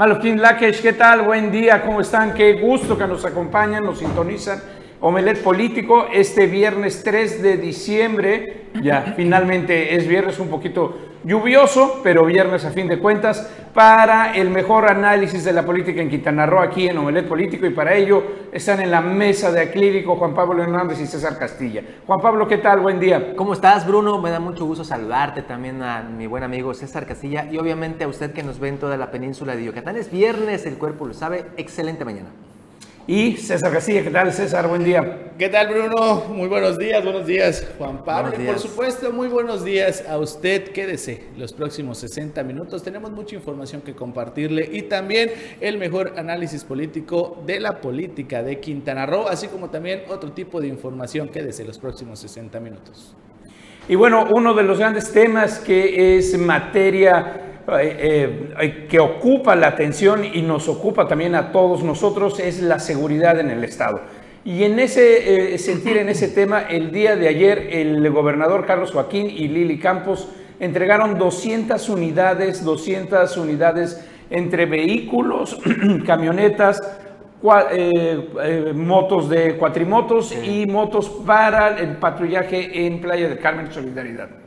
Malofkin Lakesh, ¿qué tal? Buen día, ¿cómo están? Qué gusto que nos acompañan, nos sintonizan. Omelet Político, este viernes 3 de diciembre, ya finalmente es viernes un poquito lluvioso, pero viernes a fin de cuentas, para el mejor análisis de la política en Quintana Roo, aquí en Omelet Político, y para ello están en la mesa de acrílico Juan Pablo Hernández y César Castilla. Juan Pablo, ¿qué tal? Buen día. ¿Cómo estás, Bruno? Me da mucho gusto saludarte también a mi buen amigo César Castilla y obviamente a usted que nos ve en toda la península de Yucatán. Es viernes, el cuerpo lo sabe. Excelente mañana. Y César Castilla, ¿qué tal César? Buen día. ¿Qué tal Bruno? Muy buenos días, buenos días Juan Pablo. Y por supuesto, muy buenos días a usted. Quédese los próximos 60 minutos. Tenemos mucha información que compartirle y también el mejor análisis político de la política de Quintana Roo, así como también otro tipo de información. Quédese los próximos 60 minutos. Y bueno, uno de los grandes temas que es materia eh, eh, que ocupa la atención y nos ocupa también a todos nosotros es la seguridad en el Estado. Y en ese eh, sentir, en ese tema, el día de ayer el gobernador Carlos Joaquín y Lili Campos entregaron 200 unidades, 200 unidades entre vehículos, camionetas, motos de cuatrimotos y motos para el patrullaje en Playa del Carmen Solidaridad.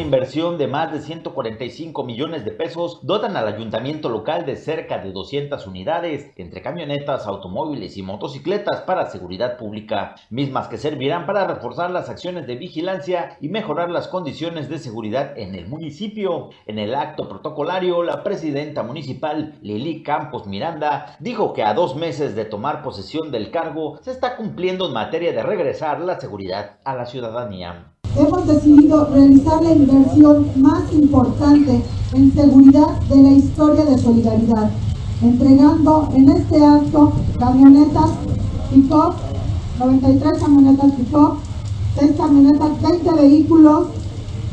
Inversión de más de 145 millones de pesos dotan al ayuntamiento local de cerca de 200 unidades entre camionetas, automóviles y motocicletas para seguridad pública, mismas que servirán para reforzar las acciones de vigilancia y mejorar las condiciones de seguridad en el municipio. En el acto protocolario, la presidenta municipal Lili Campos Miranda dijo que a dos meses de tomar posesión del cargo se está cumpliendo en materia de regresar la seguridad a la ciudadanía hemos decidido realizar la inversión más importante en seguridad de la historia de Solidaridad, entregando en este acto camionetas pick-up, 93 camionetas pick-up, 6 camionetas, 20 vehículos,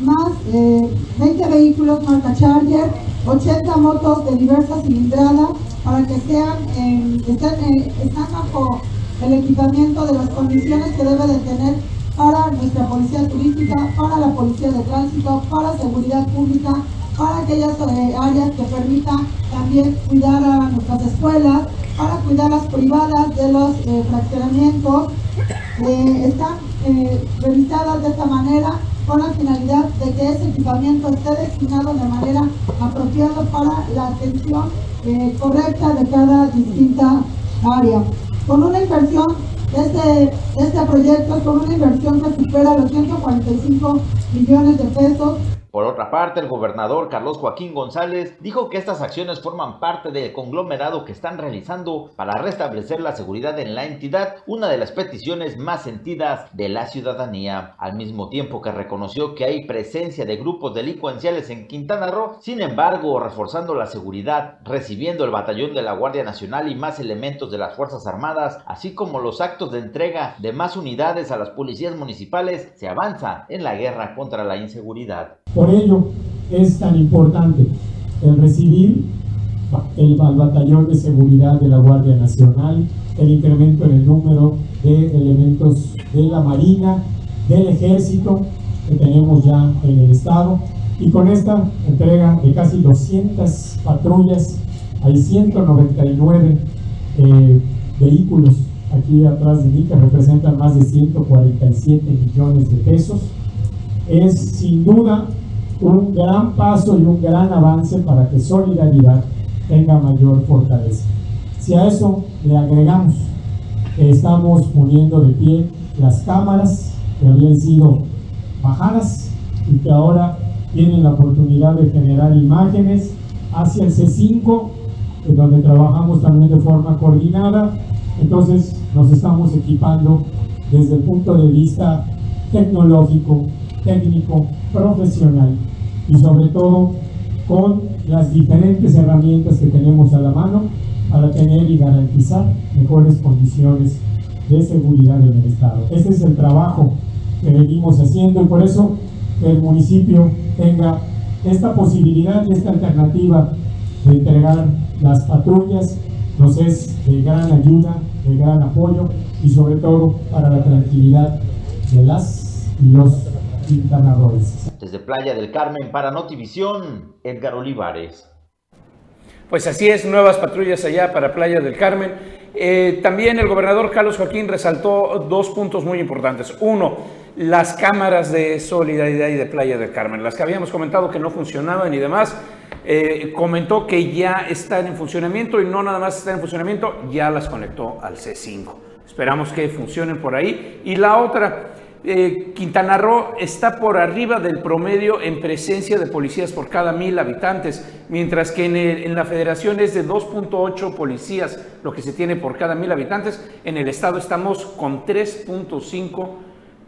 más 20 eh, vehículos marca Charger, 80 motos de diversas cilindradas para que sean, estén, están bajo el equipamiento de las condiciones que debe de tener para nuestra policía turística, para la policía de tránsito, para seguridad pública, para aquellas eh, áreas que permitan también cuidar a nuestras escuelas, para cuidar las privadas de los eh, fraccionamientos. Eh, están revisadas de esta manera con la finalidad de que ese equipamiento esté destinado de manera apropiada para la atención correcta de cada distinta área. Con una inversión este, este proyecto con una inversión que supera los 145 millones de pesos por otra parte, el gobernador Carlos Joaquín González dijo que estas acciones forman parte del conglomerado que están realizando para restablecer la seguridad en la entidad, una de las peticiones más sentidas de la ciudadanía, al mismo tiempo que reconoció que hay presencia de grupos delincuenciales en Quintana Roo, sin embargo, reforzando la seguridad, recibiendo el batallón de la Guardia Nacional y más elementos de las Fuerzas Armadas, así como los actos de entrega de más unidades a las policías municipales, se avanza en la guerra contra la inseguridad. Por ello es tan importante el recibir el, batallón de seguridad de la Guardia Nacional, el incremento en el número de elementos de la Marina, del Ejército que tenemos ya en el Estado y con esta entrega de casi 200 patrullas hay 199 eh, vehículos aquí atrás de mí que representan más de 147 millones de pesos. Es sin duda un gran paso y un gran avance para que Solidaridad tenga mayor fortaleza. Si a eso le agregamos que estamos poniendo de pie las cámaras que habían sido bajadas y que ahora tienen la oportunidad de generar imágenes hacia el C5, en donde trabajamos también de forma coordinada, entonces nos estamos equipando desde el punto de vista tecnológico, técnico, profesional y sobre todo con las diferentes herramientas que tenemos a la mano para tener y garantizar mejores condiciones de seguridad en el Estado. Ese es el trabajo que venimos haciendo y por eso el municipio tenga esta posibilidad y esta alternativa de entregar las patrullas nos es de gran ayuda, de gran apoyo y sobre todo para la tranquilidad de las y los Quintana Roo. Desde Playa del Carmen para Notivisión, Edgar Olivares. Pues así es, nuevas patrullas allá para Playa del Carmen. Eh, también el gobernador Carlos Joaquín resaltó dos puntos muy importantes. Uno, las cámaras de solidaridad y de Playa del Carmen, las que habíamos comentado que no funcionaban y demás. Eh, comentó que ya están en funcionamiento y no nada más están en funcionamiento, ya las conectó al C5. Esperamos que funcionen por ahí. Y la otra, eh, Quintana Roo está por arriba del promedio en presencia de policías por cada mil habitantes, mientras que en, la federación es de 2.8 policías lo que se tiene por cada mil habitantes. En el estado estamos con 3.5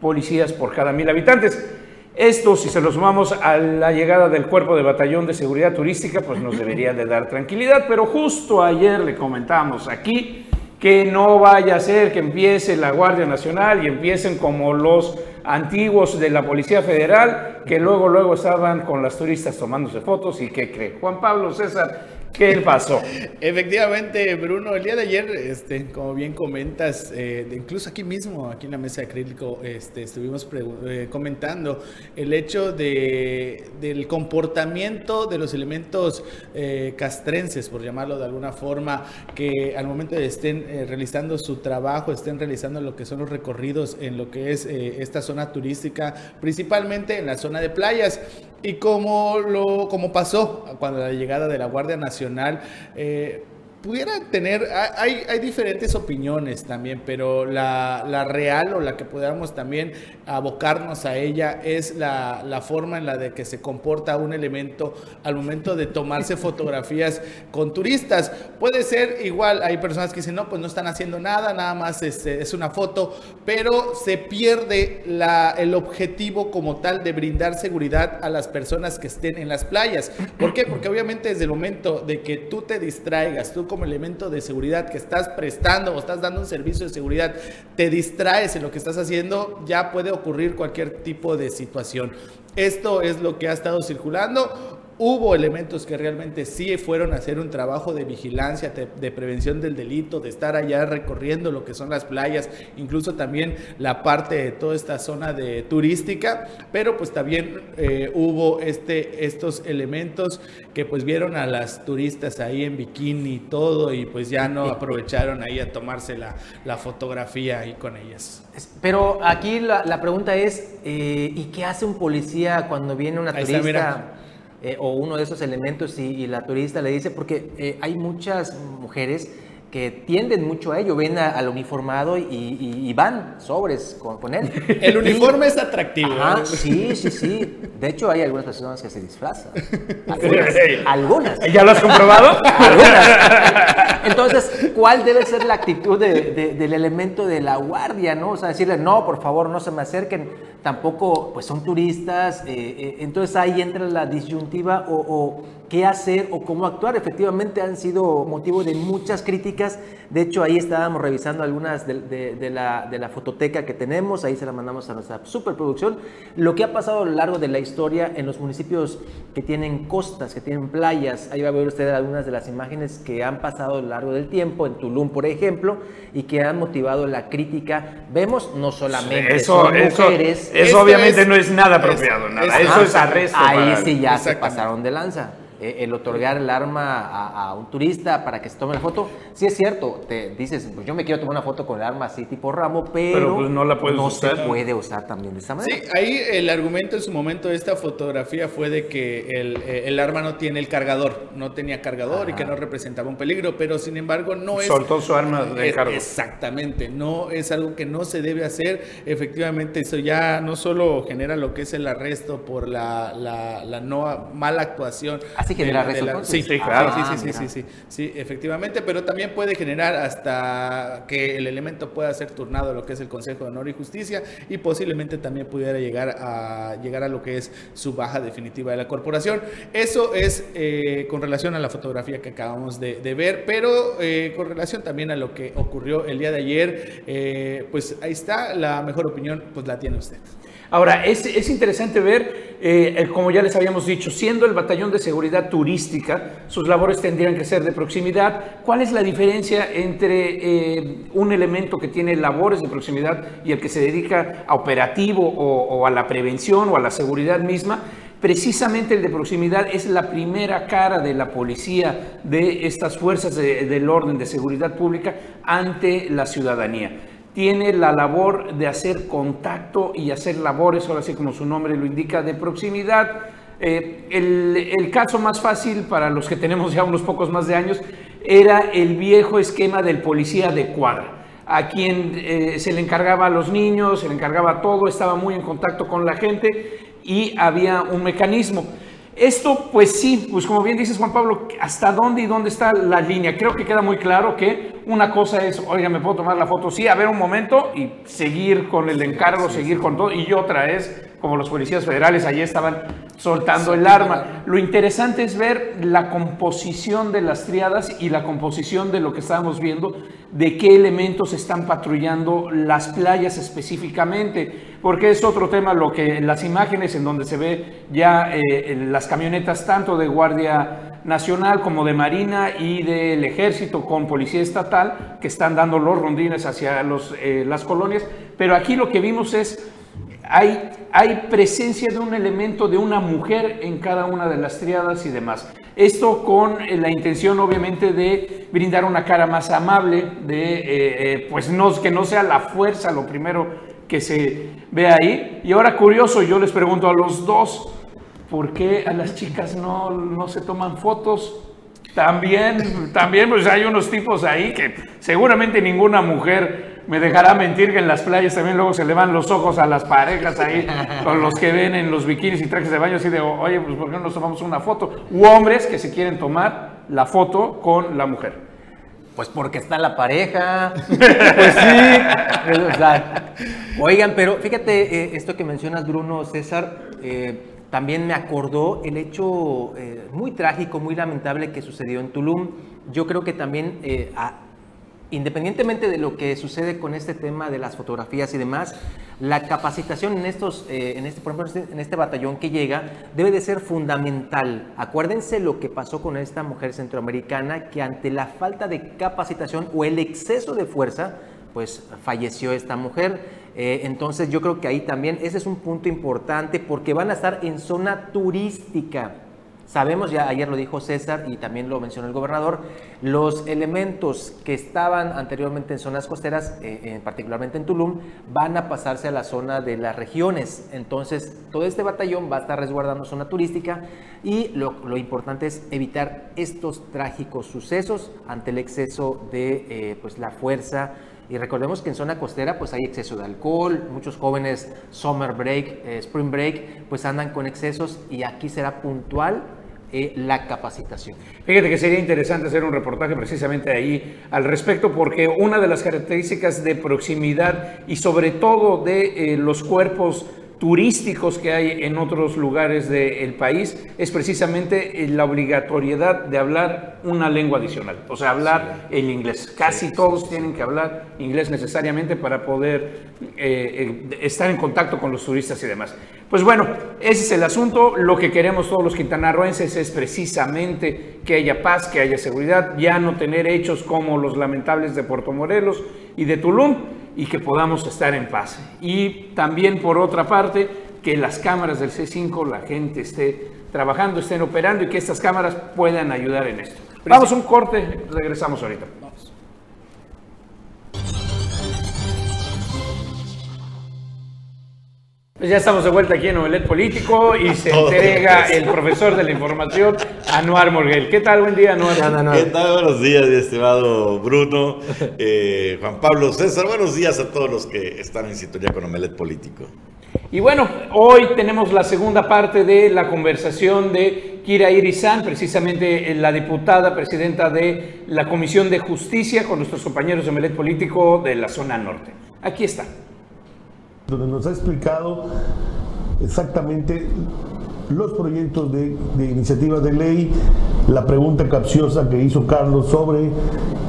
policías por cada mil habitantes. Esto, si se lo sumamos a la llegada del cuerpo de batallón de seguridad turística, pues nos debería de dar tranquilidad, pero justo ayer le comentábamos aquí que no vaya a ser que empiece la Guardia Nacional y empiecen como los antiguos de la Policía Federal, que luego, luego estaban con las turistas tomándose fotos y que cree. Juan Pablo César, ¿Qué pasó? Efectivamente, Bruno, el día de ayer, este, como bien comentas, eh, incluso aquí mismo, aquí en la mesa de acrílico, este, estuvimos eh, comentando el hecho de, del comportamiento de los elementos eh, castrenses, por llamarlo de alguna forma, que al momento de estén realizando su trabajo, estén realizando lo que son los recorridos en lo que es esta zona turística, principalmente en la zona de playas. Y como, lo, como pasó cuando la llegada de la Guardia Nacional, eh, pudiera tener, hay, hay, diferentes opiniones también, pero la, la, real o la que podamos también abocarnos a ella es la, la, forma en la de que se comporta un elemento al momento de tomarse fotografías con turistas. Puede ser igual, hay personas que dicen, no, pues no están haciendo nada, nada más es, es una foto, pero se pierde la, el objetivo como tal de brindar seguridad a las personas que estén en las playas. ¿Por qué? Porque obviamente desde el momento de que tú te distraigas, tú como elemento de seguridad que estás prestando o estás dando un servicio de seguridad, te distraes en lo que estás haciendo, ya puede ocurrir cualquier tipo de situación. Esto es lo que ha estado circulando. Hubo elementos que realmente sí fueron a hacer un trabajo de vigilancia, de, prevención del delito, de estar allá recorriendo lo que son las playas, incluso también la parte de toda esta zona de turística, pero pues también eh, hubo este, estos elementos que pues vieron a las turistas ahí en bikini y todo y pues ya no aprovecharon ahí a tomarse la, la fotografía ahí con ellas. Pero aquí la, pregunta es, eh, ¿y qué hace un policía cuando viene una turista? Eh, o uno de esos elementos y, la turista le dice, porque eh, hay muchas mujeres que tienden mucho a ello, ven al uniformado y, van sobres con, él. El uniforme es atractivo. ¿eh? sí, sí, sí. De hecho, hay algunas personas que se disfrazan. Algunas. ¿Ya lo has comprobado? algunas. Entonces, ¿cuál debe ser la actitud del elemento de la guardia, no? O sea, decirle, no, por favor, no se me acerquen. Tampoco, pues son turistas. Eh, eh, entonces ahí entra la disyuntiva o qué hacer o cómo actuar. Efectivamente han sido motivo de muchas críticas. De hecho, ahí estábamos revisando algunas de, la, de, la, fototeca que tenemos. Ahí se la mandamos a nuestra superproducción. Lo que ha pasado a lo largo de la historia en los municipios que tienen costas, que tienen playas. Ahí va a ver usted algunas de las imágenes que han pasado largo del tiempo, en Tulum, por ejemplo, y que han motivado la crítica. Vemos no solamente eso, son mujeres. Eso, obviamente no es nada apropiado, nada. eso es arresto. Ahí sí ya se pasaron de lanza. Eh, el otorgar el arma a, un turista para que se tome la foto, sí es cierto, te dices, pues yo me quiero tomar una foto con el arma así tipo ramo, pero, pues, no, la se puede usar también de esa manera. Sí, ahí el argumento en su momento de esta fotografía fue de que el, eh, el arma no tiene el cargador, no tenía cargador y que no representaba un peligro, pero sin embargo no es... Soltó su arma de cargo. Exactamente, no es algo que no se debe hacer, efectivamente eso ya no solo genera lo que es el arresto por la, la, no mala actuación. Así genera sí, sí, claro. sí, sí, sí, sí, sí, efectivamente, pero también puede generar hasta que el elemento pueda ser turnado a lo que es el Consejo de Honor y Justicia y posiblemente también pudiera llegar a llegar a lo que es su baja definitiva de la corporación. Eso es eh, con relación a la fotografía que acabamos de, ver, pero eh, con relación también a lo que ocurrió el día de ayer, eh, pues ahí está, la mejor opinión pues la tiene usted. Ahora, es, es interesante ver, eh, como ya les habíamos dicho, siendo el batallón de seguridad turística, sus labores tendrían que ser de proximidad. ¿Cuál es la diferencia entre eh, un elemento que tiene labores de proximidad y el que se dedica a operativo o, o a la prevención o a la seguridad misma? Precisamente el de proximidad es la primera cara de la policía de estas fuerzas del orden de seguridad pública ante la ciudadanía. Tiene la labor de hacer contacto y hacer labores, ahora sí como su nombre lo indica, de proximidad. Eh, el, caso más fácil para los que tenemos ya unos pocos más de años era el viejo esquema del policía de cuadra a quien eh, se le encargaba a los niños, se le encargaba todo, estaba muy en contacto con la gente y había un mecanismo. Esto, pues sí, pues como bien dices Juan Pablo, ¿hasta dónde y dónde está la línea? Creo que queda muy claro que una cosa es, oiga, ¿me puedo tomar la foto? Sí, a ver un momento y seguir con el encargo, seguir con todo. Y otra es, como los policías federales allí estaban soltando el arma. Lo interesante es ver la composición de las triadas y la composición de lo que estábamos viendo, de qué elementos están patrullando las playas específicamente, porque es otro tema lo que las imágenes en donde se ve ya eh, las camionetas tanto de Guardia Nacional como de Marina y del Ejército con Policía Estatal que están dando los rondines hacia los, eh, las colonias, pero aquí lo que vimos es hay, presencia de un elemento de una mujer en cada una de las triadas y demás. Esto con eh, la intención obviamente de brindar una cara más amable, de eh, eh, pues no, que no sea la fuerza lo primero que se ve ahí. Y ahora curioso, yo les pregunto a los dos, ¿por qué a las chicas no, no se toman fotos? También, también pues hay unos tipos ahí que seguramente ninguna mujer me dejará mentir que en las playas también luego se le van los ojos a las parejas ahí, con los que ven en los bikinis y trajes de baño, así de, oye, pues ¿por qué no nos tomamos una foto? U hombres que se quieren tomar la foto con la mujer. Pues porque está la pareja. pues sí. oigan, pero fíjate, eh, esto que mencionas, Bruno, César, eh, también me acordó el hecho eh, muy trágico, muy lamentable que sucedió en Tulum. Yo creo que también independientemente de lo que sucede con este tema de las fotografías y demás, la capacitación en estos, eh, en este, por ejemplo, en este batallón que llega, debe de ser fundamental. Acuérdense lo que pasó con esta mujer centroamericana que ante la falta de capacitación o el exceso de fuerza, pues falleció esta mujer. Eh, entonces yo creo que ahí también ese es un punto importante porque van a estar en zona turística. Sabemos, ya ayer lo dijo César y también lo mencionó el gobernador, los elementos que estaban anteriormente en zonas costeras, eh, particularmente en Tulum, van a pasarse a la zona de las regiones. Entonces, todo este batallón va a estar resguardando zona turística y lo, importante es evitar estos trágicos sucesos ante el exceso de eh, pues, la fuerza y recordemos que en zona costera pues hay exceso de alcohol, muchos jóvenes summer break, eh, spring break, pues andan con excesos y aquí será puntual eh, la capacitación. Fíjate que sería interesante hacer un reportaje precisamente ahí al respecto, porque una de las características de proximidad y sobre todo de eh, los cuerpos turísticos que hay en otros lugares del país es precisamente eh, la obligatoriedad de hablar una lengua adicional, o sea, hablar el inglés. Casi todos tienen que hablar inglés necesariamente para poder eh, eh, estar en contacto con los turistas y demás. Pues bueno, ese es el asunto. Lo que queremos todos los quintanarroenses es precisamente que haya paz, que haya seguridad, ya no tener hechos como los lamentables de Puerto Morelos y de Tulum y que podamos estar en paz. Y también, por otra parte, que las cámaras del C5, la gente esté trabajando, estén operando y que estas cámaras puedan ayudar en esto. Vamos a un corte, regresamos ahorita. Pues ya estamos de vuelta aquí en Novelet Político y se entrega el profesor de la información, Anuar Morguel. ¿Qué tal? Buen día, Anuar. ¿Qué tal? Buenos días, estimado Bruno, eh, Juan Pablo César. Buenos días a todos los que están en sintonía con Omelet Político. Y bueno, hoy tenemos la segunda parte de la conversación de Kira Irizán, precisamente la diputada presidenta de la Comisión de Justicia, con nuestros compañeros de Omelet Político de la zona norte. Aquí está donde nos ha explicado exactamente los proyectos de, iniciativas de ley, la pregunta capciosa que hizo Carlos sobre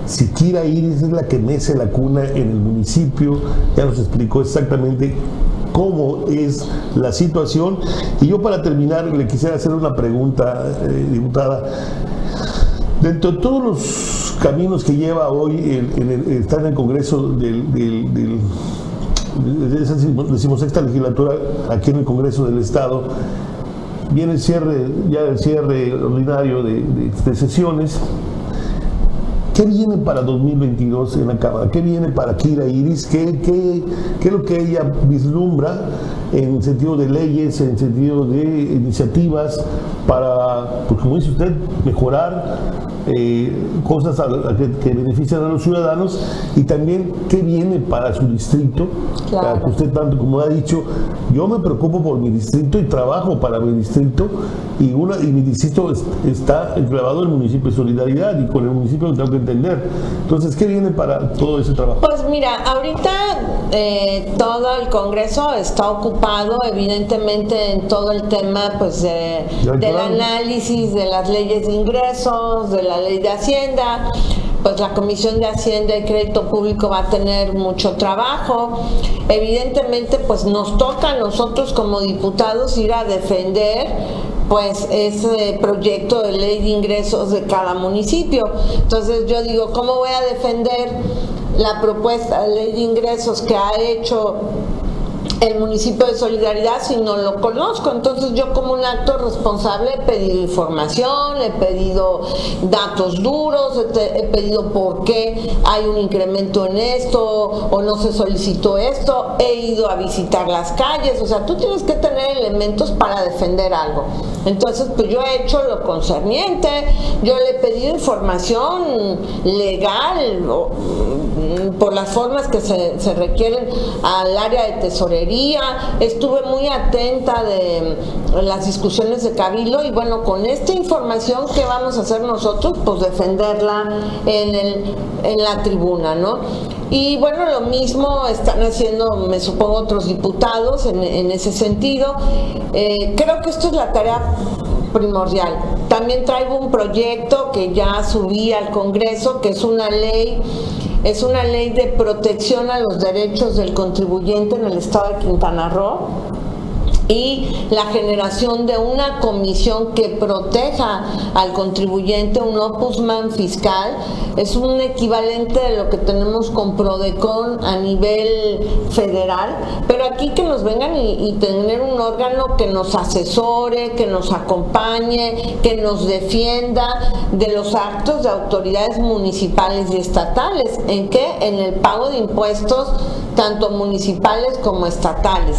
si Kira Iris es la que mece la cuna en el municipio, ya nos explicó exactamente cómo es la situación. Y yo para terminar le quisiera hacer una pregunta, eh, diputada. Dentro de todos los caminos que lleva hoy el, estar en el Congreso del de esa decimosexta legislatura aquí en el Congreso del Estado, viene el cierre, ya el cierre ordinario de, sesiones. ¿Qué viene para 2022 en la Cámara? ¿Qué viene para Kira Iris? ¿Qué, qué, qué es lo que ella vislumbra en sentido de leyes, en sentido de iniciativas para, pues como dice usted, mejorar eh, cosas que, benefician a los ciudadanos y también qué viene para su distrito, para que usted tanto como ha dicho, yo me preocupo por mi distrito y trabajo para mi distrito y, una, y mi distrito está enclavado en el municipio de Solidaridad y con el municipio lo tengo que entender. Entonces, ¿qué viene para todo ese trabajo? Pues mira, ahorita eh, todo el Congreso está ocupado evidentemente en todo el tema pues del análisis de las leyes de ingresos, de la ley de Hacienda, pues la Comisión de Hacienda y Crédito Público va a tener mucho trabajo. Evidentemente, pues nos toca a nosotros como diputados ir a defender pues ese proyecto de ley de ingresos de cada municipio. Entonces yo digo, ¿cómo voy a defender la propuesta de ley de ingresos que ha hecho el municipio de Solidaridad si no lo conozco. Entonces yo como un acto responsable he pedido información, he pedido datos duros, he, pedido por qué hay un incremento en esto o no se solicitó esto, he ido a visitar las calles, o sea, tú tienes que tener elementos para defender algo. Entonces, pues yo he hecho lo concerniente, yo le he pedido información legal mm, por las formas que se, se requieren al área de tesorería estuve muy atenta de las discusiones de Cabildo y bueno, con esta información, ¿qué vamos a hacer nosotros? Pues defenderla en, el, en la tribuna, ¿no? Y bueno, lo mismo están haciendo, me supongo, otros diputados en, ese sentido. Eh, creo que esto es la tarea primordial. También traigo un proyecto que ya subí al Congreso, que es una ley es una ley de protección a los derechos del contribuyente en el estado de Quintana Roo y la generación de una comisión que proteja al contribuyente, un opusman fiscal, es un equivalente de lo que tenemos con Prodecon a nivel federal, pero aquí que nos vengan y, tener un órgano que nos asesore, que nos acompañe, que nos defienda de los actos de autoridades municipales y estatales. ¿En qué? En el pago de impuestos tanto municipales como estatales.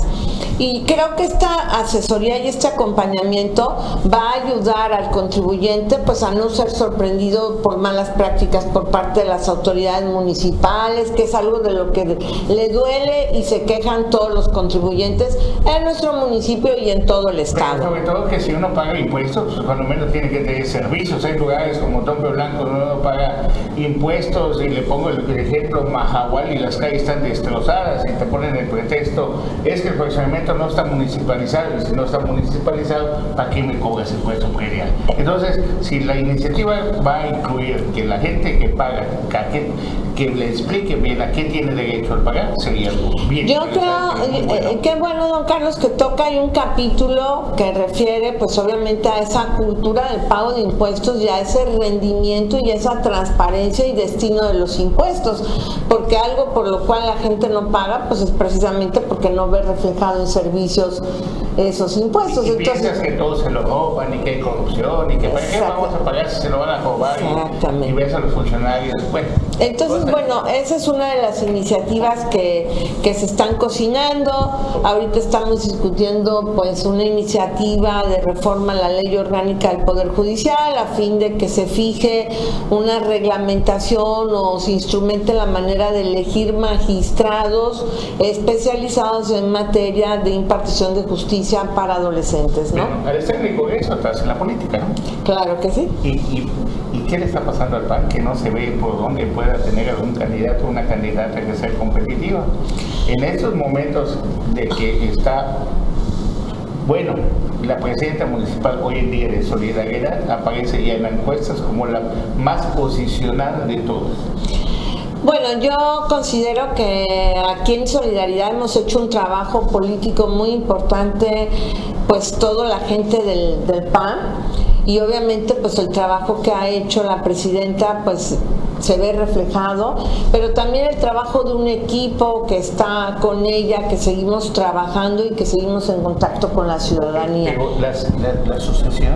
Y creo que esta asesoría y este acompañamiento va a ayudar al contribuyente pues a no ser sorprendido por malas prácticas por parte de las autoridades municipales, que es algo de lo que le duele y se quejan todos los contribuyentes en nuestro municipio y en todo el estado. sobre todo que si uno paga impuestos, pues cuando menos tiene que tener servicios. Hay lugares como Tompe Blanco donde uno paga impuestos y le pongo el ejemplo Mahahual y las calles están destrozadas y te ponen el pretexto es que el funcionamiento no está municipalizado y si no está municipalizado, ¿para qué me cobras impuesto predial? Entonces, si la iniciativa va a incluir que la gente que paga, que, que le explique bien a qué tiene derecho al pagar, sería bien. Yo creo, eh, eh, qué bueno, don Carlos, que toca hay un capítulo que refiere, pues obviamente, a esa cultura del pago de impuestos y a ese rendimiento y esa transparencia y destino de los impuestos, porque algo por lo cual la gente no paga, pues es precisamente porque no ve reflejado en servicios esos impuestos. Y, Entonces, que todos se lo roban y que hay corrupción y que ¿para qué vamos a pagar si se lo van a robar y, y ves a los funcionarios? Bueno, Entonces, bueno, esa es una de las iniciativas que, que se están cocinando. Ahorita estamos discutiendo pues una iniciativa de reforma a la ley orgánica del Poder Judicial a fin de que se fije una reglamentación o se instrumente la manera de elegir magistrados especializados en materia de impartición de justicia para adolescentes, ¿no? Bueno, eres técnico eso estás en la política, ¿no? Claro que sí. ¿Y, y, y qué le está pasando al PAN que no se ve por dónde pueda tener algún candidato o una candidata que sea competitiva? En estos momentos de que está bueno, la presidenta municipal hoy en día de Solidaridad aparece ya en encuestas como la más posicionada de todas. Bueno, yo considero que aquí en Solidaridad hemos hecho un trabajo político muy importante, pues toda la gente del, del PAN y obviamente pues el trabajo que ha hecho la presidenta pues se ve reflejado, pero también el trabajo de un equipo que está con ella, que seguimos trabajando y que seguimos en contacto con la ciudadanía. Pero la, la, asociación,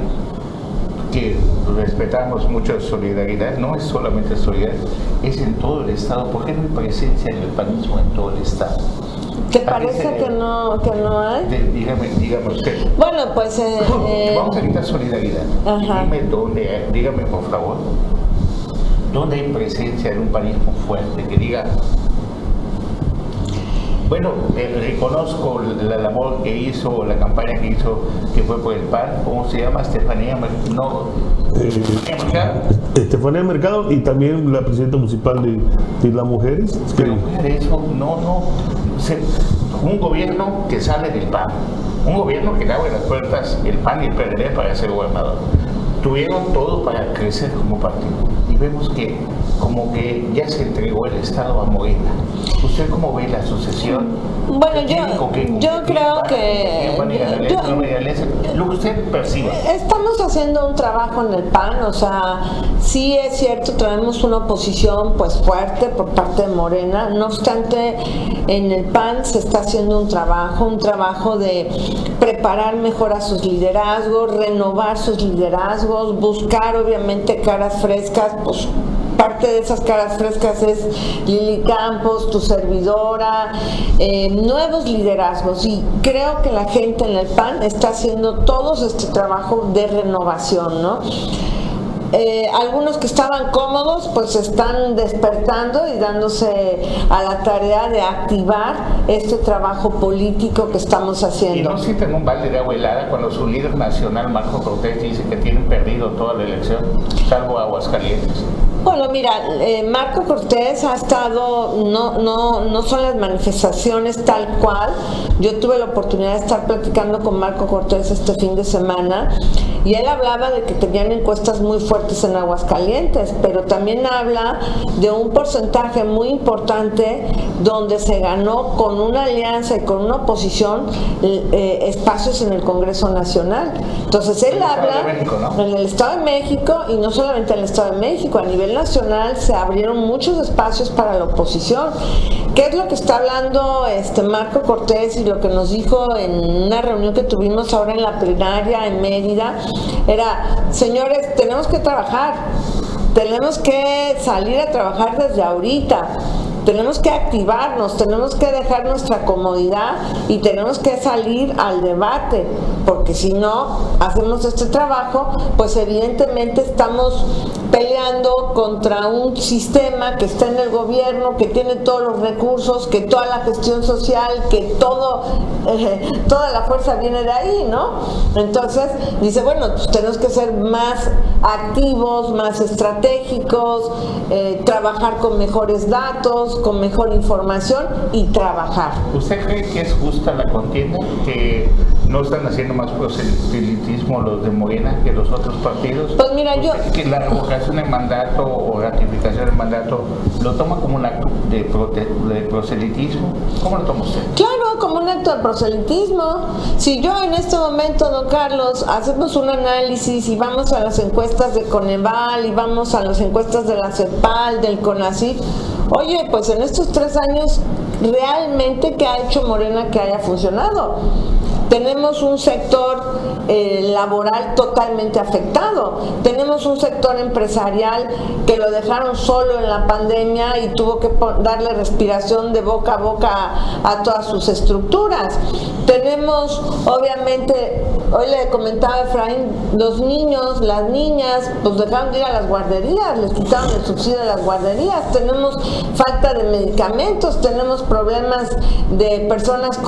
que respetamos mucho solidaridad, no es solamente solidaridad, es en todo el Estado. ¿Por qué no hay presencia del panismo en todo el Estado? ¿Te parece que no, que no hay? dígame, dígame usted. Bueno, pues... Eh, eh, Vamos a quitar solidaridad. Dime dónde, dígame por favor, ¿dónde hay presencia de un panismo fuerte que diga bueno, eh, reconozco la labor que hizo, la campaña que hizo, que fue por el PAN, ¿cómo se llama? Estefanía, no, Mercado. Estefanía Mercado y también la presidenta municipal de, de las mujeres. Pero eso, no, no, un gobierno que sale del PAN, un gobierno que le abre las puertas el PAN y el PRD para ser gobernador. Tuvieron todo para crecer como partido y vemos que como que ya se entregó el Estado a Morena. ¿Usted cómo ve la sucesión? Bueno, yo, yo creo que... lo que usted percibe. Estamos haciendo un trabajo en el PAN, o sea, sí es cierto, traemos una oposición pues fuerte por parte de Morena, no obstante, en el PAN se está haciendo un trabajo, un trabajo de preparar mejor a sus liderazgos, renovar sus liderazgos, buscar obviamente caras frescas, parte de esas caras frescas es Lili Campos, tu servidora, eh, nuevos liderazgos y creo que la gente en el PAN está haciendo todo este trabajo de renovación, ¿no? Eh, algunos que estaban cómodos pues están despertando y dándose a la tarea de activar este trabajo político que estamos haciendo. ¿Y no sienten un balde de agua helada cuando su líder nacional Marco Cortés dice que tienen perdido toda la elección, salvo Aguascalientes? Bueno, mira, eh, Marco Cortés ha estado, no, no, no son las manifestaciones tal cual. Yo tuve la oportunidad de estar platicando con Marco Cortés este fin de semana y él hablaba de que tenían encuestas muy fuertes en Aguascalientes, pero también habla de un porcentaje muy importante donde se ganó con una alianza y con una oposición eh, espacios en el Congreso Nacional. Entonces él habla en el Estado de México y no solamente en el Estado de México, a nivel nacional se abrieron muchos espacios para la oposición. ¿Qué es lo que está hablando este Marco Cortés y lo que nos dijo en una reunión que tuvimos ahora en la plenaria en Mérida? Era, señores, tenemos que trabajar, tenemos que salir a trabajar desde ahorita tenemos que activarnos, tenemos que dejar nuestra comodidad y tenemos que salir al debate, porque si no hacemos este trabajo, pues evidentemente estamos peleando contra un sistema que está en el gobierno, que tiene todos los recursos, que toda la gestión social, que todo, eh, toda la fuerza viene de ahí, ¿no? Entonces dice, bueno, pues tenemos que ser más activos, más estratégicos, eh, trabajar con mejores datos, con mejor información y trabajar. ¿Usted cree que es justa la contienda? ¿Que no están haciendo más proselitismo los de Morena que los otros partidos? Pues mira, yo... Que la revocación de mandato o ratificación de mandato lo toma como un acto de, de proselitismo. ¿Cómo lo toma usted? Claro, como un acto de proselitismo. Si yo en este momento, don Carlos, hacemos un análisis y vamos a las encuestas de Coneval y vamos a las encuestas de la CEPAL, del CONACYT, Oye, pues en estos tres años, ¿realmente qué ha hecho Morena que haya funcionado? Tenemos un sector eh, laboral totalmente afectado. Tenemos un sector empresarial que lo dejaron solo en la pandemia y tuvo que darle respiración de boca a boca a, todas sus estructuras. Tenemos, obviamente, hoy le comentaba Efraín, los niños, las niñas, pues dejaron de ir a las guarderías, les quitaron el subsidio de las guarderías. Tenemos falta de medicamentos, tenemos problemas de personas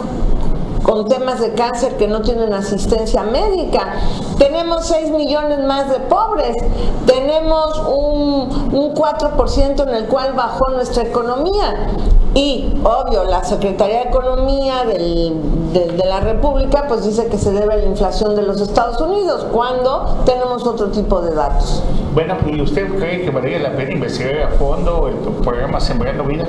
con temas de cáncer que no tienen asistencia médica. Tenemos 6 millones más de pobres. Tenemos un, un 4% en el cual bajó nuestra economía. Y, obvio, la Secretaría de Economía del, de, la República pues dice que se debe a la inflación de los Estados Unidos, cuando tenemos otro tipo de datos. Bueno, ¿y usted cree que valdría la pena investigar a fondo el programa Sembrando Vida?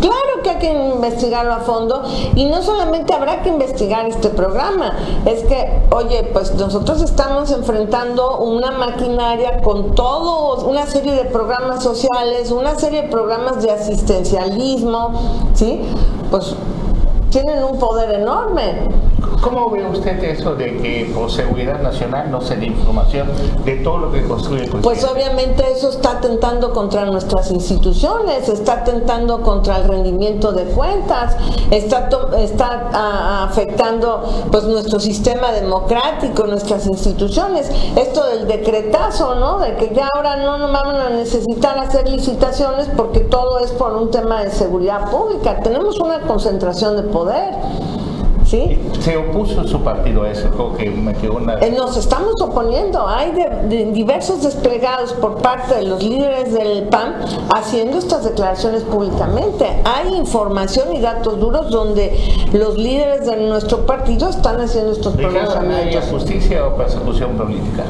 Claro que investigarlo a fondo y no solamente habrá que investigar este programa, es que, oye, pues nosotros estamos enfrentando una maquinaria con todos, una serie de programas sociales, una serie de programas de asistencialismo, ¿sí? Pues tienen un poder enorme. ¿Cómo ve usted eso de que por seguridad nacional no se dé información de todo lo que construye el Pues obviamente eso está atentando contra nuestras instituciones, está atentando contra el rendimiento de cuentas, está, está afectando pues nuestro sistema democrático, nuestras instituciones. Esto del decretazo, ¿no? De que ya ahora no nos van a necesitar hacer licitaciones porque todo es por un tema de seguridad pública. Tenemos una concentración de poder. ¿Sí? Se opuso su partido a eso, que metió una... Eh, nos estamos oponiendo, hay de, diversos desplegados por parte de los líderes del PAN haciendo estas declaraciones públicamente. Hay información y datos duros donde los líderes de nuestro partido están haciendo estos pronunciamientos. justicia o persecución política?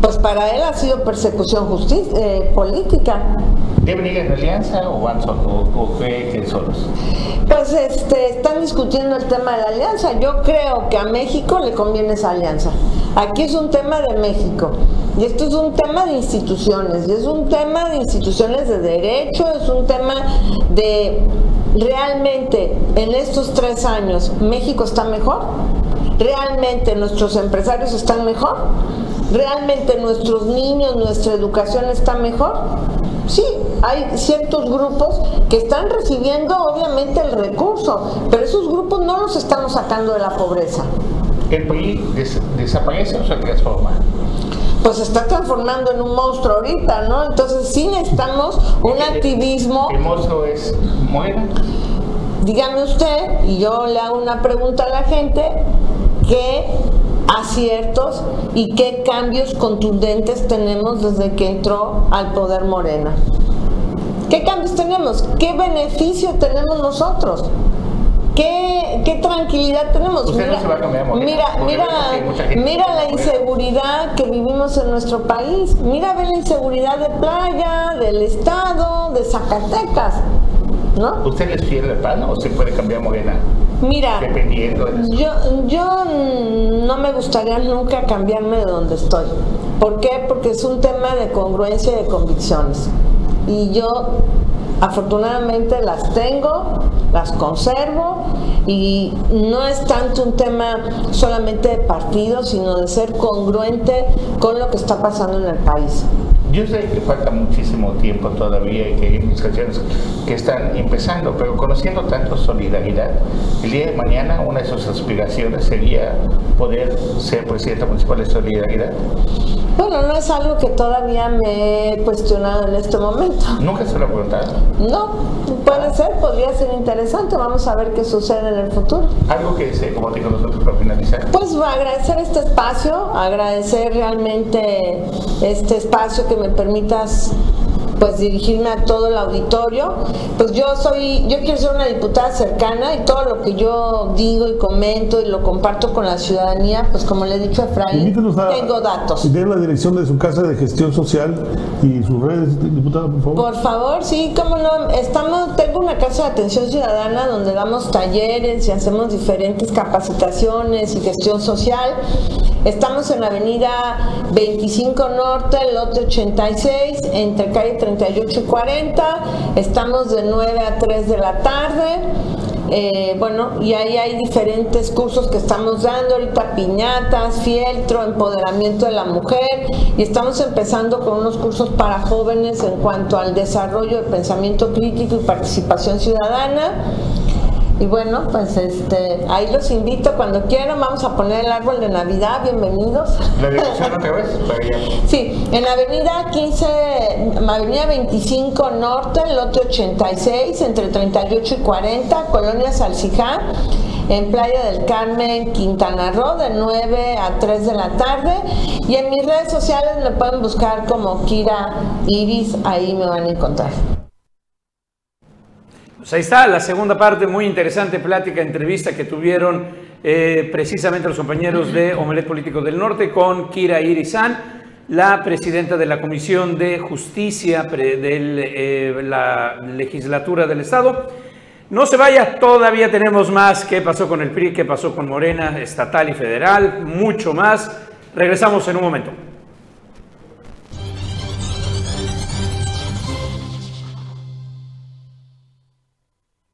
Pues para él ha sido persecución eh, política. ¿Deben ir en alianza o van solos? ¿O, que solos? Pues este, están discutiendo el tema de la alianza. Yo creo que a México le conviene esa alianza. Aquí es un tema de México. Y esto es un tema de instituciones. Y es un tema de instituciones de derecho. Es un tema de realmente en estos tres años México está mejor. Realmente nuestros empresarios están mejor ¿Realmente nuestros niños, nuestra educación está mejor? Sí, hay ciertos grupos que están recibiendo obviamente el recurso, pero esos grupos no los estamos sacando de la pobreza. ¿El país desaparece o se transforma? pues se está transformando en un monstruo ahorita, ¿no? Entonces sí necesitamos un activismo. ¿El monstruo es muera? Dígame usted, y yo le hago una pregunta a la gente, ¿qué aciertos y qué cambios contundentes tenemos desde que entró al poder Morena. ¿Qué cambios tenemos? ¿Qué beneficio tenemos nosotros? ¿Qué, qué tranquilidad tenemos? Mira, mira, mira, mira la inseguridad que vivimos en nuestro país. Mira la inseguridad de playa, del estado, de Zacatecas. ¿No? ¿Usted es fiel al PAN o se puede cambiar Morena? Mira, yo, yo no me gustaría nunca cambiarme de donde estoy. ¿Por qué? Porque es un tema de congruencia y de convicciones. Y yo afortunadamente las tengo, las conservo y no es tanto un tema solamente de partido, sino de ser congruente con lo que está pasando en el país. Yo sé que falta muchísimo tiempo todavía y que hay administraciones que están empezando, pero conociendo tanto solidaridad, el día de mañana una de sus aspiraciones sería poder ser presidenta municipal de solidaridad. Bueno, no es algo que todavía me he cuestionado en este momento. ¿Nunca se lo ha preguntado? No, puede ser, podría ser interesante. Vamos a ver qué sucede en el futuro. ¿Algo que desee como digo nosotros para finalizar? Pues agradecer este espacio, agradecer realmente este espacio que me permitas pues dirigirme a todo el auditorio. Pues yo soy, yo quiero ser una diputada cercana y todo lo que yo digo y comento y lo comparto con la ciudadanía, pues como le he dicho a Efraín, tengo datos. Si tiene la dirección de su casa de gestión social y sus redes, diputada, por favor. Por favor, sí, cómo no. Estamos, tengo una casa de atención ciudadana donde damos talleres y hacemos diferentes capacitaciones y gestión social. Estamos en la avenida 25 Norte, lote 86, entre calle 38 y 40. Estamos de 9 a 3 de la tarde. Eh, bueno, y ahí hay diferentes cursos que estamos dando, ahorita piñatas, fieltro, empoderamiento de la mujer, y estamos empezando con unos cursos para jóvenes en cuanto al desarrollo de pensamiento crítico y participación ciudadana. Y bueno, pues este, ahí los invito cuando quieran, vamos a poner el árbol de Navidad, bienvenidos. ¿La dirección otra vez? Sí, en la avenida 15, avenida 25 Norte, lote 86, entre 38 y 40, Colonia Salcijá. en Playa del Carmen, Quintana Roo, de 9 a 3 de la tarde. Y en mis redes sociales me pueden buscar como Kira Iris, ahí me van a encontrar. Pues ahí está la segunda parte, muy interesante plática, entrevista que tuvieron eh, precisamente los compañeros de Omelet Político del Norte con Kira Irizan, la presidenta de la Comisión de Justicia de eh, la legislatura del Estado. No se vaya, todavía tenemos más. ¿Qué pasó con el PRI? ¿Qué pasó con Morena, estatal y federal? Mucho más. Regresamos en un momento.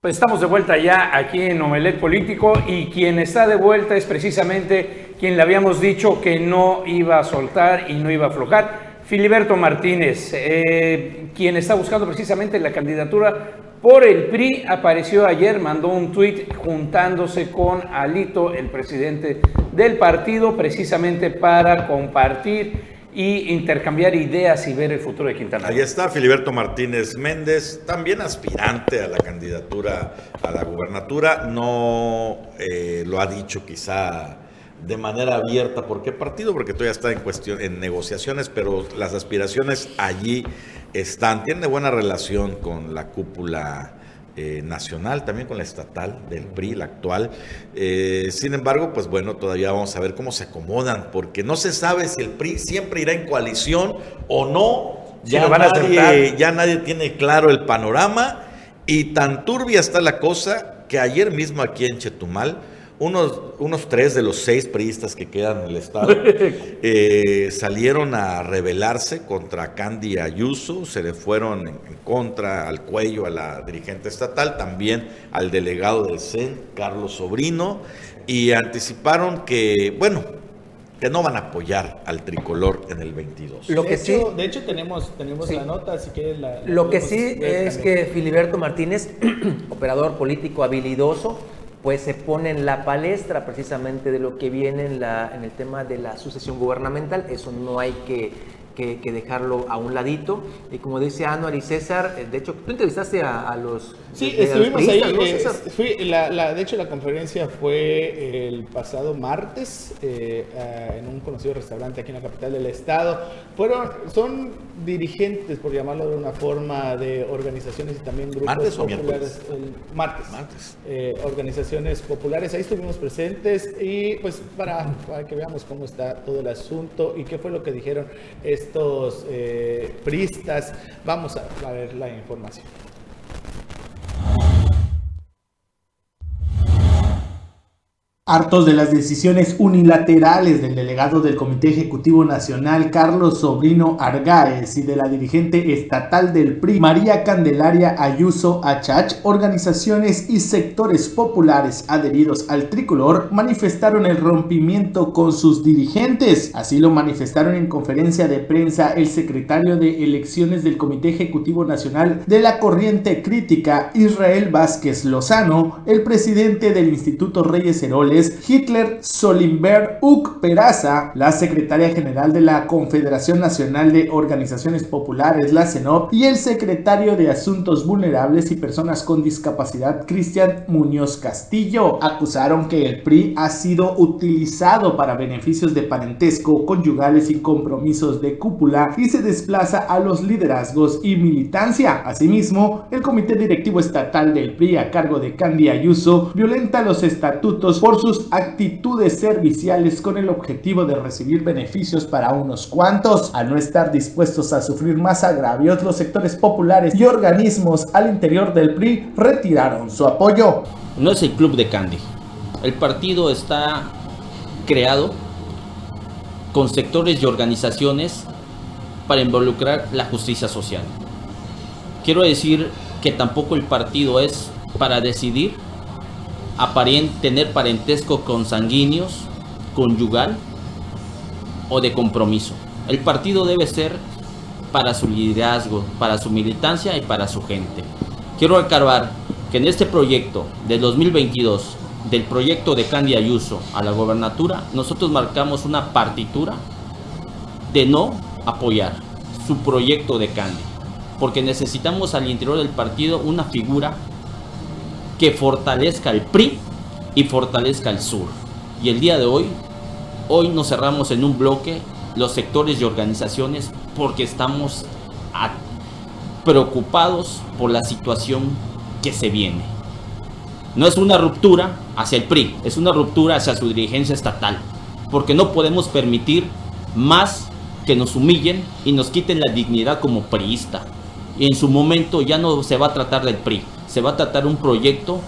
Pues estamos de vuelta ya aquí en Omelet Político y quien está de vuelta es precisamente quien le habíamos dicho que no iba a soltar y no iba a aflojar, Filiberto Martínez, eh, quien está buscando precisamente la candidatura por el PRI, apareció ayer, mandó un tuit juntándose con Alito, el presidente del partido, precisamente para compartir y intercambiar ideas y ver el futuro de Quintana Roo. Ahí está Filiberto Martínez Méndez, también aspirante a la candidatura a la gubernatura. No eh, lo ha dicho quizá de manera abierta por qué partido, porque todavía está en cuestión, en negociaciones, pero las aspiraciones allí están. Tiene buena relación con la cúpula eh, nacional, también con la estatal del PRI, la actual. Eh, sin embargo, pues bueno, todavía vamos a ver cómo se acomodan, porque no se sabe si el PRI siempre irá en coalición o no. Ya, nadie, ya nadie tiene claro el panorama y tan turbia está la cosa que ayer mismo aquí en Chetumal, unos, unos tres de los seis priistas que quedan en el Estado eh, salieron a rebelarse contra Candy Ayuso, se le fueron en, contra al cuello a la dirigente estatal, también al delegado del CEN, Carlos Sobrino, y anticiparon que, bueno, que no van a apoyar al tricolor en el 22. Lo que sí, de hecho tenemos, tenemos la nota, si quieres la... lo que sí es que Filiberto Martínez, operador político habilidoso, pues se pone en la palestra precisamente de lo que viene en, la, en el tema de la sucesión gubernamental. Eso no hay que que, dejarlo a un ladito. Y como dice Anuar y César, eh, de hecho, tú entrevistaste a, los. Sí, estuvimos ahí. Eh, la, de hecho, la conferencia fue el pasado martes eh, en un conocido restaurante aquí en la capital del estado. Fueron, son dirigentes, por llamarlo de una forma, de organizaciones y también grupos ¿Martes populares. martes. Martes. organizaciones populares. Ahí estuvimos presentes y pues para, para, que veamos cómo está todo el asunto y qué fue lo que dijeron estos eh, pristas. Vamos a ver la información. Hartos de las decisiones unilaterales del delegado del Comité Ejecutivo Nacional Carlos Sobrino Argáez y de la dirigente estatal del PRI María Candelaria Ayuso Achach, organizaciones y sectores populares adheridos al tricolor manifestaron el rompimiento con sus dirigentes. Así lo manifestaron en conferencia de prensa el secretario de Elecciones del Comité Ejecutivo Nacional de la Corriente Crítica Israel Vázquez Lozano, el presidente del Instituto Reyes Heroles Hitler Solimberg Uc Peraza, la secretaria general de la Confederación Nacional de Organizaciones Populares, la CENOP, y el secretario de Asuntos Vulnerables y Personas con Discapacidad, Cristian Muñoz Castillo, acusaron que el PRI ha sido utilizado para beneficios de parentesco, conyugales y compromisos de cúpula y se desplaza a los liderazgos y militancia. Asimismo, el Comité Directivo Estatal del PRI a cargo de Candy Ayuso violenta los estatutos por sus actitudes serviciales con el objetivo de recibir beneficios para unos cuantos. Al no estar dispuestos a sufrir más agravios, los sectores populares y organismos al interior del PRI retiraron su apoyo. No es el club de Candy. El partido está creado con sectores y organizaciones para involucrar la justicia social. Quiero decir que tampoco el partido es para decidir tener parentesco con sanguíneos, conyugal o de compromiso. El partido debe ser para su liderazgo, para su militancia y para su gente. Quiero recordar que en este proyecto de 2022, del proyecto de Candy Ayuso a la gobernatura, nosotros marcamos una partitura de no apoyar su proyecto de Candy, porque necesitamos al interior del partido una figura que fortalezca el PRI y fortalezca el sur. Y el día de hoy, hoy nos cerramos en un bloque los sectores y organizaciones porque estamos preocupados por la situación que se viene. No es una ruptura hacia el PRI, es una ruptura hacia su dirigencia estatal, porque no podemos permitir más que nos humillen y nos quiten la dignidad como priista. Y en su momento ya no se va a tratar del PRI, se va a tratar un proyecto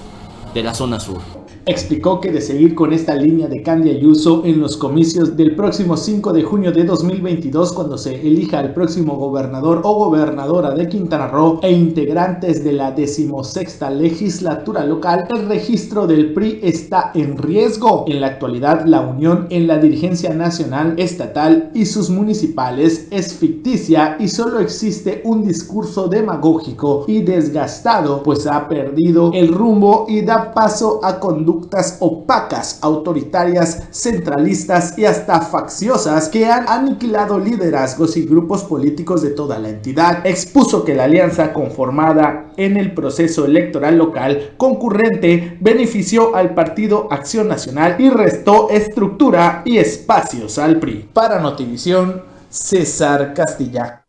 de la zona sur explicó que de seguir con esta línea de Candy Ayuso en los comicios del próximo 5 de junio de 2022 cuando se elija el próximo gobernador o gobernadora de Quintana Roo e integrantes de la decimosexta legislatura local, el registro del PRI está en riesgo. En la actualidad, la unión en la dirigencia nacional, estatal y sus municipales es ficticia y solo existe un discurso demagógico y desgastado, pues ha perdido el rumbo y da paso a conductas opacas, autoritarias, centralistas y hasta facciosas que han aniquilado liderazgos y grupos políticos de toda la entidad. Expuso que la alianza conformada en el proceso electoral local concurrente benefició al Partido Acción Nacional y restó estructura y espacios al PRI. Para Notivisión, César Castilla.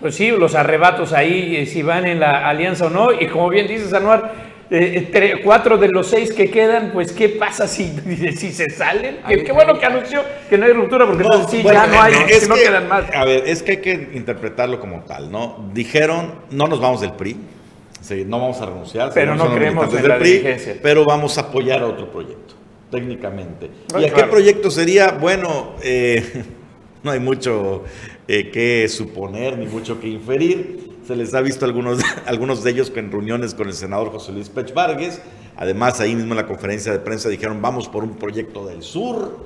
Pues sí, los arrebatos ahí, eh, si van en la alianza o no, y como bien dices, Anuar, eh, cuatro de los seis que quedan, pues ¿qué pasa si, si se salen? Qué, bueno que anunció que no hay ruptura, porque entonces sí, ya no hay, es no quedan más. A ver, es que hay que interpretarlo como tal, ¿no? Dijeron, no nos vamos del PRI, no vamos a renunciar, pero no creemos en la PRI, pero vamos a apoyar a otro proyecto, técnicamente. ¿Y a qué proyecto sería? Bueno, eh, no hay mucho eh, que suponer ni mucho que inferir se les ha visto algunos, algunos de ellos en reuniones con el senador José Luis Pech Vargas. Además, ahí mismo en la conferencia de prensa dijeron, vamos por un proyecto del sur.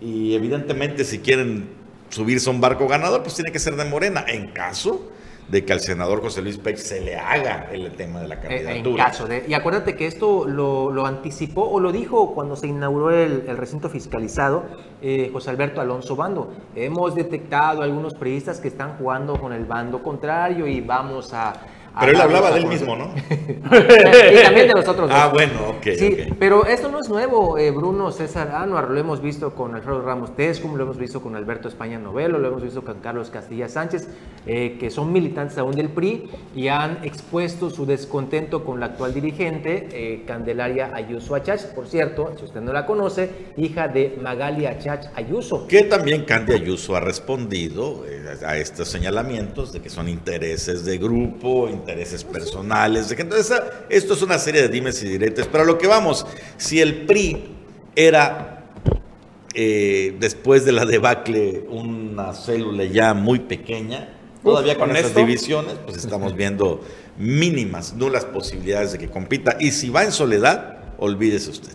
Y evidentemente, si quieren subirse a un barco ganador, pues tiene que ser de Morena. En caso de que al senador José Luis Pech se le haga el tema de la candidatura. En caso de, y acuérdate que esto lo, anticipó o lo dijo cuando se inauguró el, recinto fiscalizado eh, José Alberto Alonso Bando. Hemos detectado algunos periodistas que están jugando con el bando contrario y vamos a pero él hablaba de él mismo, ¿no? y también de nosotros. Ah, bueno, ok. Sí, pero esto no es nuevo, eh, Bruno César Anuar. Lo hemos visto con Alfredo Ramos Tescum, lo hemos visto con Alberto España Novelo, lo hemos visto con Carlos Castilla Sánchez, eh, que son militantes aún del PRI y han expuesto su descontento con la actual dirigente, eh, Candelaria Ayuso Achach. Por cierto, si usted no la conoce, hija de Magali Achach Ayuso. Que también Candy Ayuso ha respondido a estos señalamientos de que son intereses de grupo, intereses personales. Entonces, esto es una serie de dimes y diretes. Pero a lo que vamos, si el PRI era, eh, después de la debacle, una célula ya muy pequeña, todavía con, estas divisiones, pues estamos viendo mínimas, nulas posibilidades de que compita. Y si va en soledad, olvídese usted.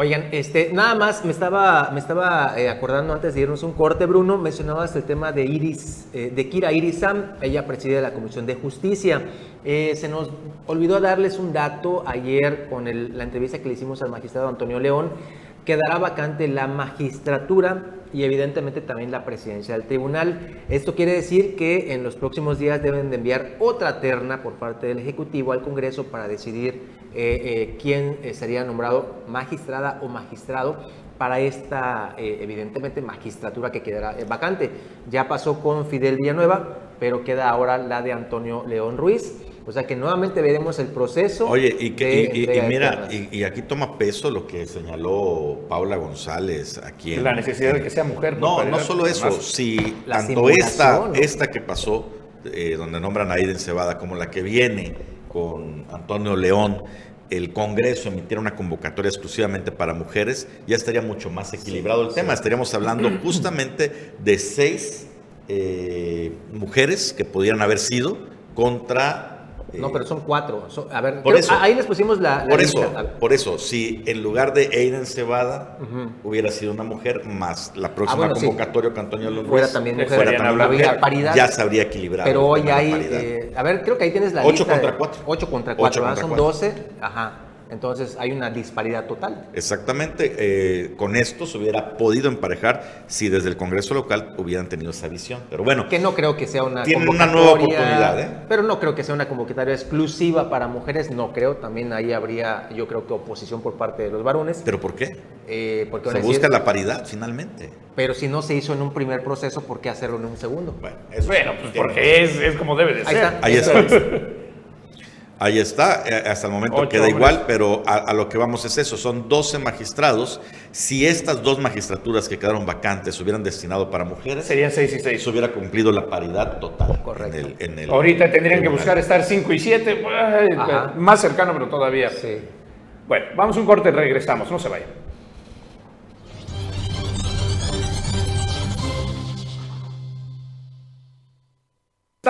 Oigan, este, nada más me estaba, me estaba eh, acordando antes de irnos un corte, Bruno, mencionabas el tema de Iris, eh, de Kira Irisam, ella preside la Comisión de Justicia. Eh, se nos olvidó darles un dato ayer con la entrevista que le hicimos al magistrado Antonio León, quedará vacante la magistratura y evidentemente también la presidencia del tribunal. Esto quiere decir que en los próximos días deben de enviar otra terna por parte del Ejecutivo al Congreso para decidir eh, eh, quién eh, sería nombrado magistrada o magistrado para esta, evidentemente, magistratura que quedará vacante. Ya pasó con Fidel Villanueva, pero queda ahora la de Antonio León Ruiz. O sea que nuevamente veremos el proceso. Oye, y, que, mira, y, aquí toma peso lo que señaló Paula González aquí. En, la necesidad de que sea mujer. No, no solo eso. Si tanto esta, esta que pasó, donde nombran a Aiden Cebada, como la que viene con Antonio León, el Congreso emitiera una convocatoria exclusivamente para mujeres, ya estaría mucho más equilibrado el tema. Estaríamos hablando justamente de seis eh, mujeres que pudieran haber sido contra no, pero son cuatro. a ver, por eso, ahí les pusimos la. por eso, por eso, si en lugar de Aiden Cebada hubiera sido una mujer, más la próxima ah, convocatoria que Antonio López fuera también mujer, fuera también paridad, ya se habría equilibrado. Pero hoy hay. Eh, a ver, creo que ahí tienes la 8 contra 4. 8 contra 4, son 12. Ajá. Entonces hay una disparidad total. Exactamente. Eh, con esto se hubiera podido emparejar si desde el Congreso local hubieran tenido esa visión. Pero bueno. Que no creo que sea una tienen una nueva oportunidad. ¿eh? Pero no creo que sea una convocatoria exclusiva para mujeres. No creo. También ahí habría, yo creo que oposición por parte de los varones. ¿Pero por qué? Eh, porque se busca la paridad finalmente. Pero si no se hizo en un primer proceso, ¿por qué hacerlo en un segundo? Bueno, bueno pues porque es, es, como debe de ser. Ahí está. Ahí está, eh, hasta el momento queda igual, pero a, lo que vamos es eso, son 12 magistrados. Si estas dos magistraturas que quedaron vacantes se hubieran destinado para mujeres, serían 6 y 6. Se hubiera cumplido la paridad total. Correcto. En el, Ahorita tendrían que buscar estar 5 y 7, más cercano, pero todavía. Sí. Bueno, vamos a un corte y regresamos, no se vayan.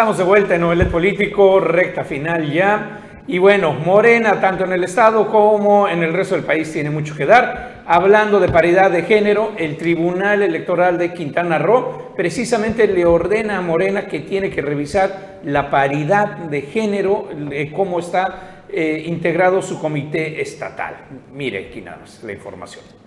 Estamos de vuelta en Novelet Político, recta final ya. Y bueno, Morena, tanto en el Estado como en el resto del país, tiene mucho que dar. Hablando de paridad de género, el Tribunal Electoral de Quintana Roo precisamente le ordena a Morena que tiene que revisar la paridad de género, cómo está eh, integrado su comité estatal. Mire, Quinanos, la información.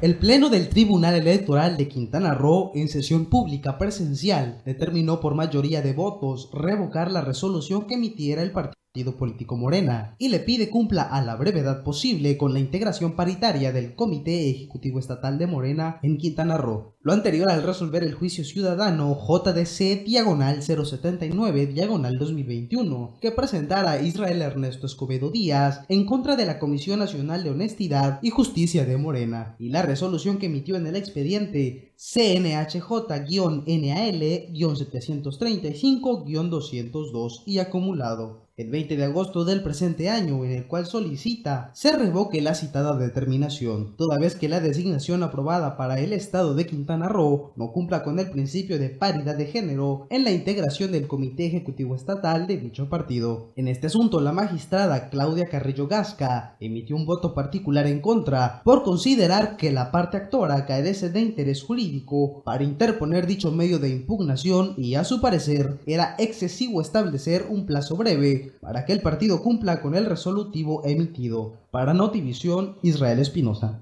El Pleno del Tribunal Electoral de Quintana Roo, en sesión pública presencial, determinó por mayoría de votos revocar la resolución que emitiera el partido político Morena y le pide cumpla a la brevedad posible con la integración paritaria del Comité Ejecutivo Estatal de Morena en Quintana Roo. Lo anterior al resolver el juicio ciudadano JDC diagonal 079 diagonal 2021 que presentara Israel Ernesto Escobedo Díaz en contra de la Comisión Nacional de Honestidad y Justicia de Morena y la resolución que emitió en el expediente CNHJ-NAL-735-202 y acumulado el 20 de agosto del presente año, en el cual solicita se revoque la citada determinación, toda vez que la designación aprobada para el Estado de Quintana Roo no cumpla con el principio de paridad de género en la integración del Comité Ejecutivo Estatal de dicho partido. En este asunto, la magistrada Claudia Carrillo Gasca emitió un voto particular en contra por considerar que la parte actora carece de interés jurídico para interponer dicho medio de impugnación y a su parecer era excesivo establecer un plazo breve para que el partido cumpla con el resolutivo emitido. Para Notivisión, Israel Espinosa.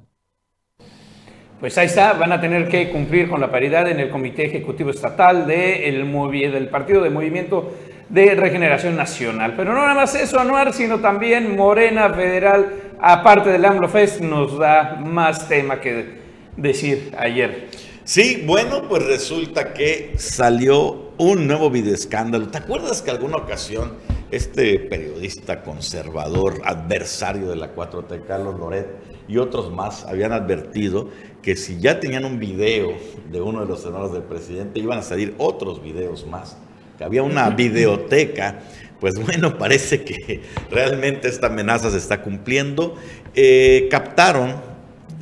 Pues ahí está, van a tener que cumplir con la paridad en el Comité Ejecutivo Estatal del Partido de Movimiento de Regeneración Nacional. Pero no nada más eso, Anuar, sino también Morena Federal, aparte del AMLO Fest, nos da más tema que decir ayer. Sí, bueno, pues resulta que salió un nuevo videoescándalo. ¿Te acuerdas que alguna ocasión este periodista conservador, adversario de la 4T, Carlos Loret, y otros más habían advertido que si ya tenían un video de uno de los senadores del presidente, iban a salir otros videos más, que había una videoteca. Pues bueno, parece que realmente esta amenaza se está cumpliendo. Eh, captaron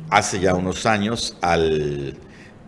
hace ya unos años al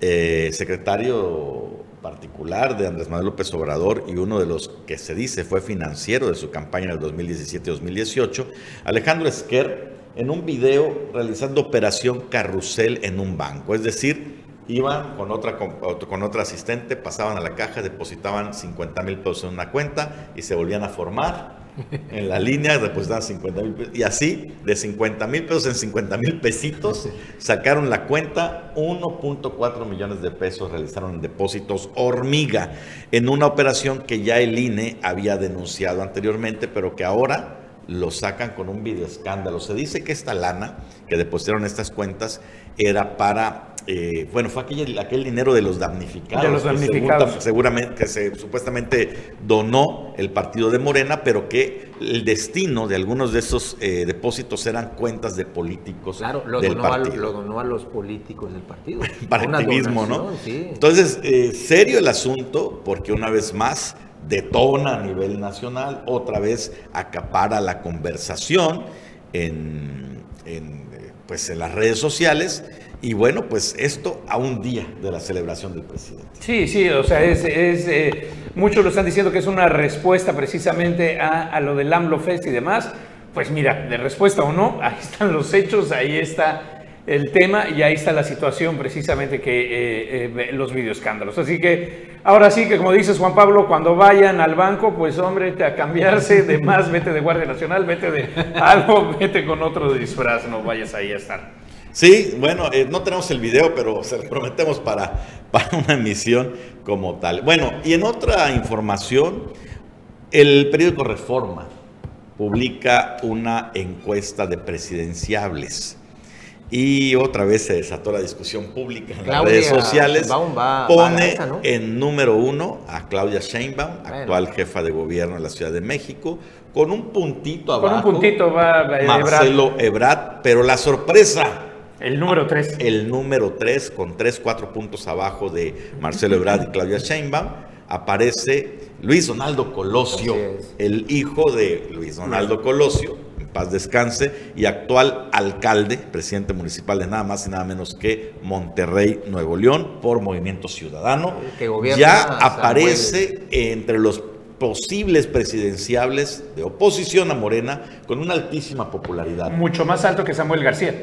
eh, secretario particular de Andrés Manuel López Obrador y uno de los que se dice fue financiero de su campaña en el 2017-2018, Alejandro Esquer, en un video realizando operación carrusel en un banco. Es decir, iban con otra, con otra asistente, pasaban a la caja, depositaban 50 mil pesos en una cuenta y se volvían a formar en la línea depositaban 50 mil pesos. Y así, de 50 mil pesos en 50 mil pesitos, sacaron la cuenta, 1.4 millones de pesos realizaron depósitos hormiga en una operación que ya el INE había denunciado anteriormente, pero que ahora lo sacan con un video escándalo. Se dice que esta lana que depositaron estas cuentas era para eh, bueno, fue aquel, aquel dinero de los damnificados. De los damnificados. seguramente, que se supuestamente donó el partido de Morena, pero que el destino de algunos de esos eh, depósitos eran cuentas de políticos claro, lo del donó partido. A, lo donó a los políticos del partido. Para activismo, ¿no? Entonces, eh, serio el asunto, porque una vez más detona a nivel nacional, otra vez acapara la conversación en, en pues, en las redes sociales y bueno, pues esto a un día de la celebración del presidente. Sí, sí, o sea, es, eh, muchos lo están diciendo que es una respuesta precisamente a, lo del AMLO Fest y demás. Pues mira, de respuesta o no, ahí están los hechos, ahí está el tema y ahí está la situación precisamente que eh, eh, los videoescándalos. Así que ahora sí que como dices Juan Pablo, cuando vayan al banco, pues hombre, a cambiarse de más, vete de Guardia Nacional, vete de algo, vete con otro disfraz, no vayas ahí a estar. Sí, bueno, eh, no tenemos el video, pero se lo prometemos para, para una emisión como tal. Bueno, y en otra información, el periódico Reforma publica una encuesta de presidenciables y otra vez se desató la discusión pública en las redes sociales. pone en número uno a Claudia Sheinbaum, actual jefa de gobierno de la Ciudad de México, con un puntito abajo. Con un puntito va Marcelo Ebrard, pero la sorpresa. El número tres. El número tres, con tres, cuatro puntos abajo de Marcelo Ebrard y Claudia Sheinbaum, aparece Luis Donaldo Colosio, el hijo de Luis Donaldo Colosio, paz descanse, y actual alcalde, presidente municipal de nada más y nada menos que Monterrey, Nuevo León, por Movimiento Ciudadano. ya aparece entre los posibles presidenciables de oposición a Morena con una altísima popularidad. Mucho más alto que Samuel García.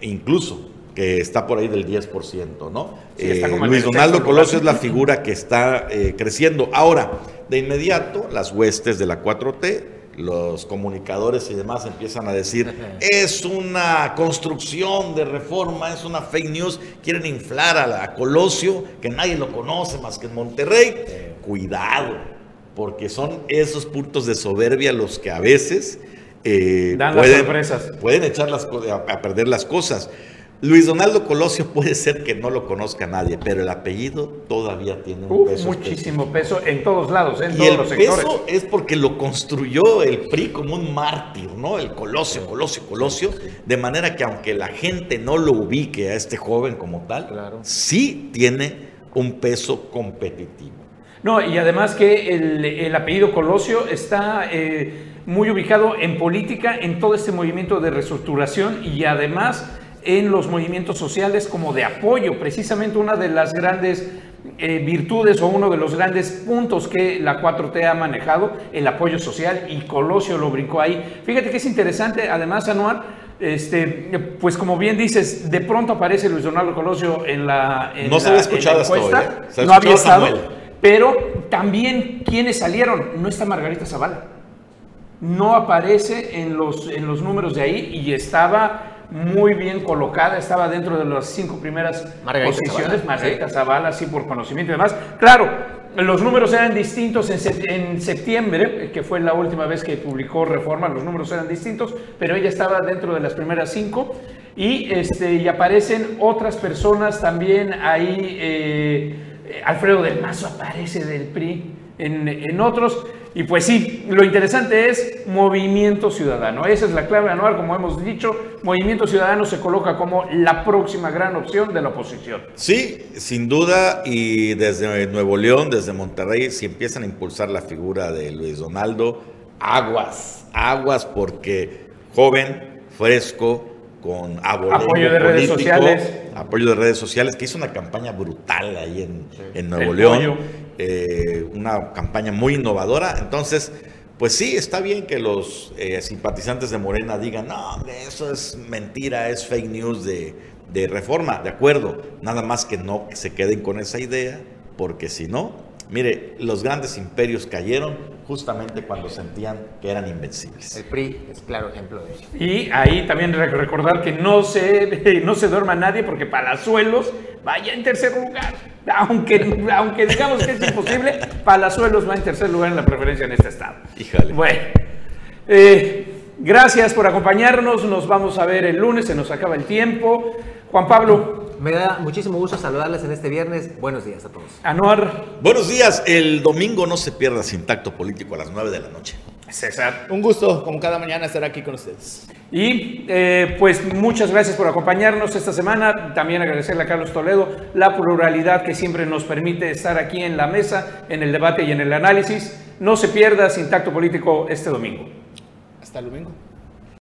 Incluso que está por ahí del 10%, ¿no? Eh, Luis Donaldo Colosio es la figura que está eh, creciendo. Ahora, de inmediato, las huestes de la 4T los comunicadores y demás empiezan a decir, es una construcción de reforma, es una fake news, quieren inflar a, la, Colosio, que nadie lo conoce más que en Monterrey. Cuidado, porque son esos puntos de soberbia los que a veces eh, pueden, pueden echar a perder las cosas. Luis Donaldo Colosio puede ser que no lo conozca nadie, pero el apellido todavía tiene un peso. Muchísimo peso en todos lados, en y todos el los peso es porque lo construyó el PRI como un mártir, ¿no? El Colosio, Colosio, Colosio, de manera que aunque la gente no lo ubique a este joven como tal, sí tiene un peso competitivo. No, y además que el, apellido Colosio está eh, muy ubicado en política, en todo este movimiento de reestructuración y además en los movimientos sociales como de apoyo, precisamente una de las grandes eh, virtudes o uno de los grandes puntos que la 4T ha manejado, el apoyo social, y Colosio lo brincó ahí. Fíjate que es interesante, además, Anuar, este, pues como bien dices, de pronto aparece Luis Donaldo Colosio en la, no se había escuchado encuesta, ¿eh? no había estado, pero también quienes salieron, no está Margarita Zavala, no aparece en los, en los números de ahí y estaba muy bien colocada, estaba dentro de las cinco primeras posiciones, Margarita Zavala, sí, por conocimiento y demás. Claro, los números eran distintos en, septiembre, que fue la última vez que publicó Reforma, los números eran distintos, pero ella estaba dentro de las primeras cinco y, este, y aparecen otras personas también ahí, eh, Alfredo del Mazo aparece del PRI en, en otros. Y pues sí, lo interesante es movimiento ciudadano. Esa es la clave anual, como hemos dicho. Movimiento ciudadano se coloca como la próxima gran opción de la oposición. Sí, sin duda. Y desde Nuevo León, desde Monterrey, si empiezan a impulsar la figura de Luis Donaldo, aguas, aguas, porque joven, fresco, con apoyo de redes sociales. Apoyo de redes sociales, que hizo una campaña brutal ahí en, en Nuevo León. Eh, una campaña muy innovadora. Entonces, pues sí, está bien que los eh, simpatizantes de Morena digan, no, eso es mentira, es fake news de, de reforma, de acuerdo. Nada más que no se queden con esa idea, porque si no, Mire, los grandes imperios cayeron justamente cuando sentían que eran invencibles. El PRI es claro ejemplo de eso. Y ahí también recordar que no se, no se duerma nadie porque Palazuelos vaya en tercer lugar. Aunque, aunque digamos que es imposible, Palazuelos va en tercer lugar en la preferencia en este estado. Híjole. Bueno, eh, gracias por acompañarnos. Nos vamos a ver el lunes, se nos acaba el tiempo. Juan Pablo, me da muchísimo gusto saludarles en este viernes. Buenos días a todos. Anuar. Buenos días. El domingo no se pierda sin tacto político a las 9 de la noche. César. Un gusto, como cada mañana, estar aquí con ustedes. Y eh, pues muchas gracias por acompañarnos esta semana. También agradecerle a Carlos Toledo la pluralidad que siempre nos permite estar aquí en la mesa, en el debate y en el análisis. No se pierda sin tacto político este domingo. Hasta el domingo.